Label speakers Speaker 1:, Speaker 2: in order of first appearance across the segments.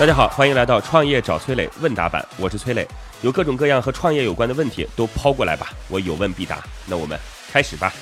Speaker 1: 大家好，欢迎来到创业找崔磊问答版，我是崔磊，有各种各样和创业有关的问题都抛过来吧，我有问必答。那我们开始吧。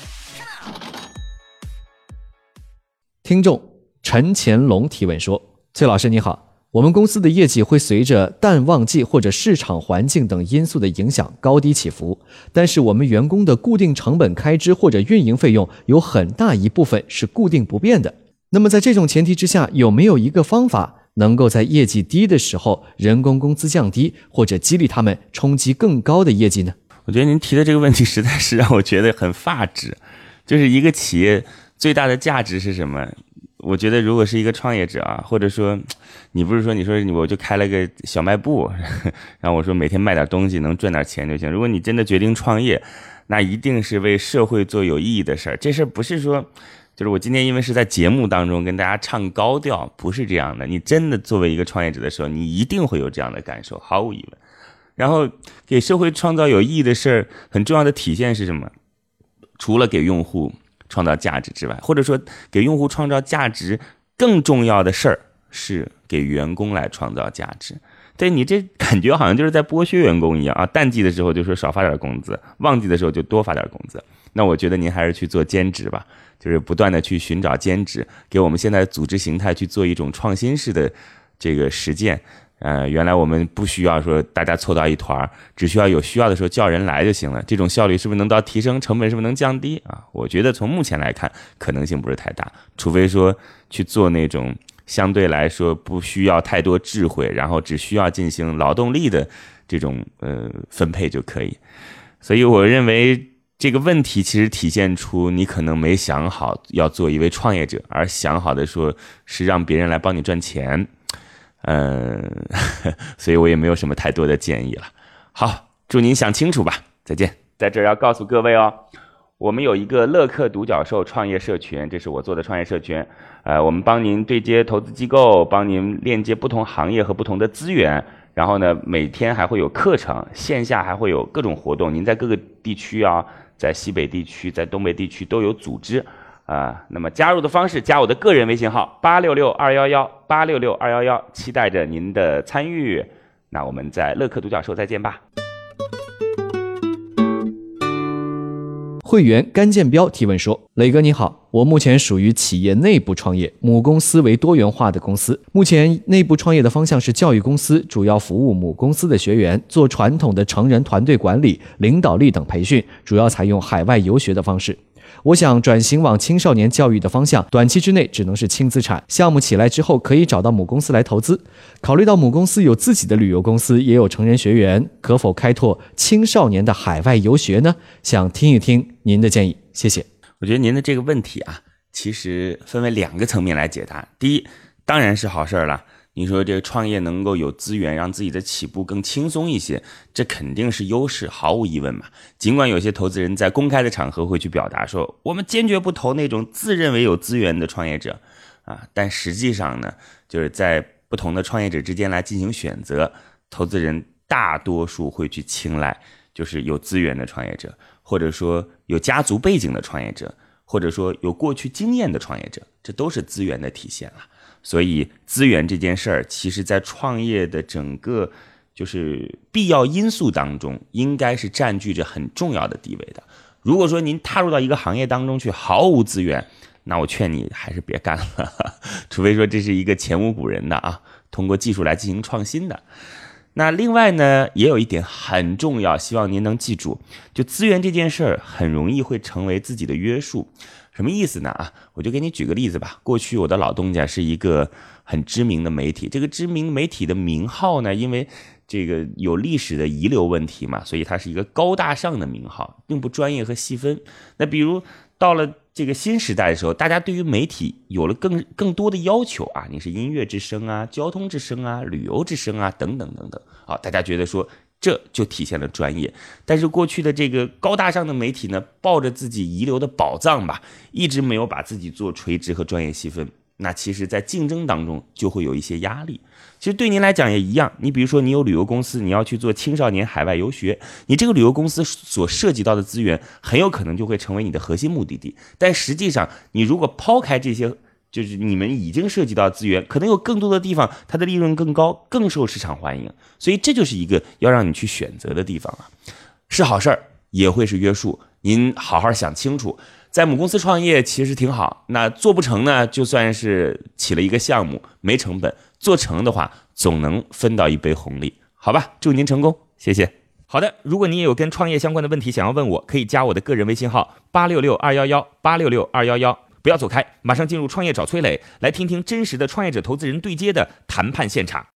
Speaker 2: 听众陈乾隆提问说：“崔老师你好，我们公司的业绩会随着淡旺季或者市场环境等因素的影响高低起伏，但是我们员工的固定成本开支或者运营费用有很大一部分是固定不变的。那么在这种前提之下，有没有一个方法能够在业绩低的时候，人工工资降低，或者激励他们冲击更高的业绩呢？”
Speaker 1: 我觉得您提的这个问题实在是让我觉得很发指，就是一个企业。最大的价值是什么？我觉得，如果是一个创业者啊，或者说，你不是说你说我就开了个小卖部，然后我说每天卖点东西能赚点钱就行。如果你真的决定创业，那一定是为社会做有意义的事儿。这事儿不是说，就是我今天因为是在节目当中跟大家唱高调，不是这样的。你真的作为一个创业者的时候，你一定会有这样的感受，毫无疑问。然后给社会创造有意义的事儿，很重要的体现是什么？除了给用户。创造价值之外，或者说给用户创造价值更重要的事儿是给员工来创造价值。对你这感觉好像就是在剥削员工一样啊！淡季的时候就说少发点工资，旺季的时候就多发点工资。那我觉得您还是去做兼职吧，就是不断的去寻找兼职，给我们现在组织形态去做一种创新式的这个实践。呃，原来我们不需要说大家凑到一团，只需要有需要的时候叫人来就行了。这种效率是不是能到提升？成本是不是能降低啊？我觉得从目前来看，可能性不是太大，除非说去做那种相对来说不需要太多智慧，然后只需要进行劳动力的这种呃分配就可以。所以我认为这个问题其实体现出你可能没想好要做一位创业者，而想好的说是让别人来帮你赚钱。嗯，所以我也没有什么太多的建议了。好，祝您想清楚吧。再见。在这儿要告诉各位哦，我们有一个乐客独角兽创业社群，这是我做的创业社群。呃，我们帮您对接投资机构，帮您链接不同行业和不同的资源。然后呢，每天还会有课程，线下还会有各种活动。您在各个地区啊，在西北地区，在东北地区都有组织。啊，那么加入的方式，加我的个人微信号八六六二幺幺八六六二幺幺，期待着您的参与。那我们在乐客独角兽再见吧。
Speaker 2: 会员甘建彪提问说：“磊哥你好，我目前属于企业内部创业，母公司为多元化的公司。目前内部创业的方向是教育公司，主要服务母公司的学员，做传统的成人团队管理、领导力等培训，主要采用海外游学的方式。”我想转型往青少年教育的方向，短期之内只能是轻资产项目起来之后，可以找到母公司来投资。考虑到母公司有自己的旅游公司，也有成人学员，可否开拓青少年的海外游学呢？想听一听您的建议，谢谢。
Speaker 1: 我觉得您的这个问题啊，其实分为两个层面来解答。第一，当然是好事儿了。你说这个创业能够有资源，让自己的起步更轻松一些，这肯定是优势，毫无疑问嘛。尽管有些投资人在公开的场合会去表达说，我们坚决不投那种自认为有资源的创业者，啊，但实际上呢，就是在不同的创业者之间来进行选择，投资人大多数会去青睐就是有资源的创业者，或者说有家族背景的创业者，或者说有过去经验的创业者，这都是资源的体现了。所以资源这件事儿，其实在创业的整个就是必要因素当中，应该是占据着很重要的地位的。如果说您踏入到一个行业当中去毫无资源，那我劝你还是别干了，除非说这是一个前无古人的啊，通过技术来进行创新的。那另外呢，也有一点很重要，希望您能记住，就资源这件事儿，很容易会成为自己的约束。什么意思呢？啊，我就给你举个例子吧。过去我的老东家是一个很知名的媒体，这个知名媒体的名号呢，因为这个有历史的遗留问题嘛，所以它是一个高大上的名号，并不专业和细分。那比如到了这个新时代的时候，大家对于媒体有了更更多的要求啊，你是音乐之声啊，交通之声啊，旅游之声啊，等等等等。啊，大家觉得说。这就体现了专业，但是过去的这个高大上的媒体呢，抱着自己遗留的宝藏吧，一直没有把自己做垂直和专业细分。那其实，在竞争当中就会有一些压力。其实对您来讲也一样，你比如说你有旅游公司，你要去做青少年海外游学，你这个旅游公司所涉及到的资源，很有可能就会成为你的核心目的地。但实际上，你如果抛开这些就是你们已经涉及到资源，可能有更多的地方它的利润更高，更受市场欢迎，所以这就是一个要让你去选择的地方啊，是好事儿，也会是约束。您好好想清楚，在母公司创业其实挺好，那做不成呢，就算是起了一个项目，没成本；做成的话，总能分到一杯红利，好吧？祝您成功，谢谢。
Speaker 3: 好的，如果你也有跟创业相关的问题想要问我，可以加我的个人微信号八六六二幺幺八六六二幺幺。不要走开，马上进入创业找崔磊，来听听真实的创业者投资人对接的谈判现场。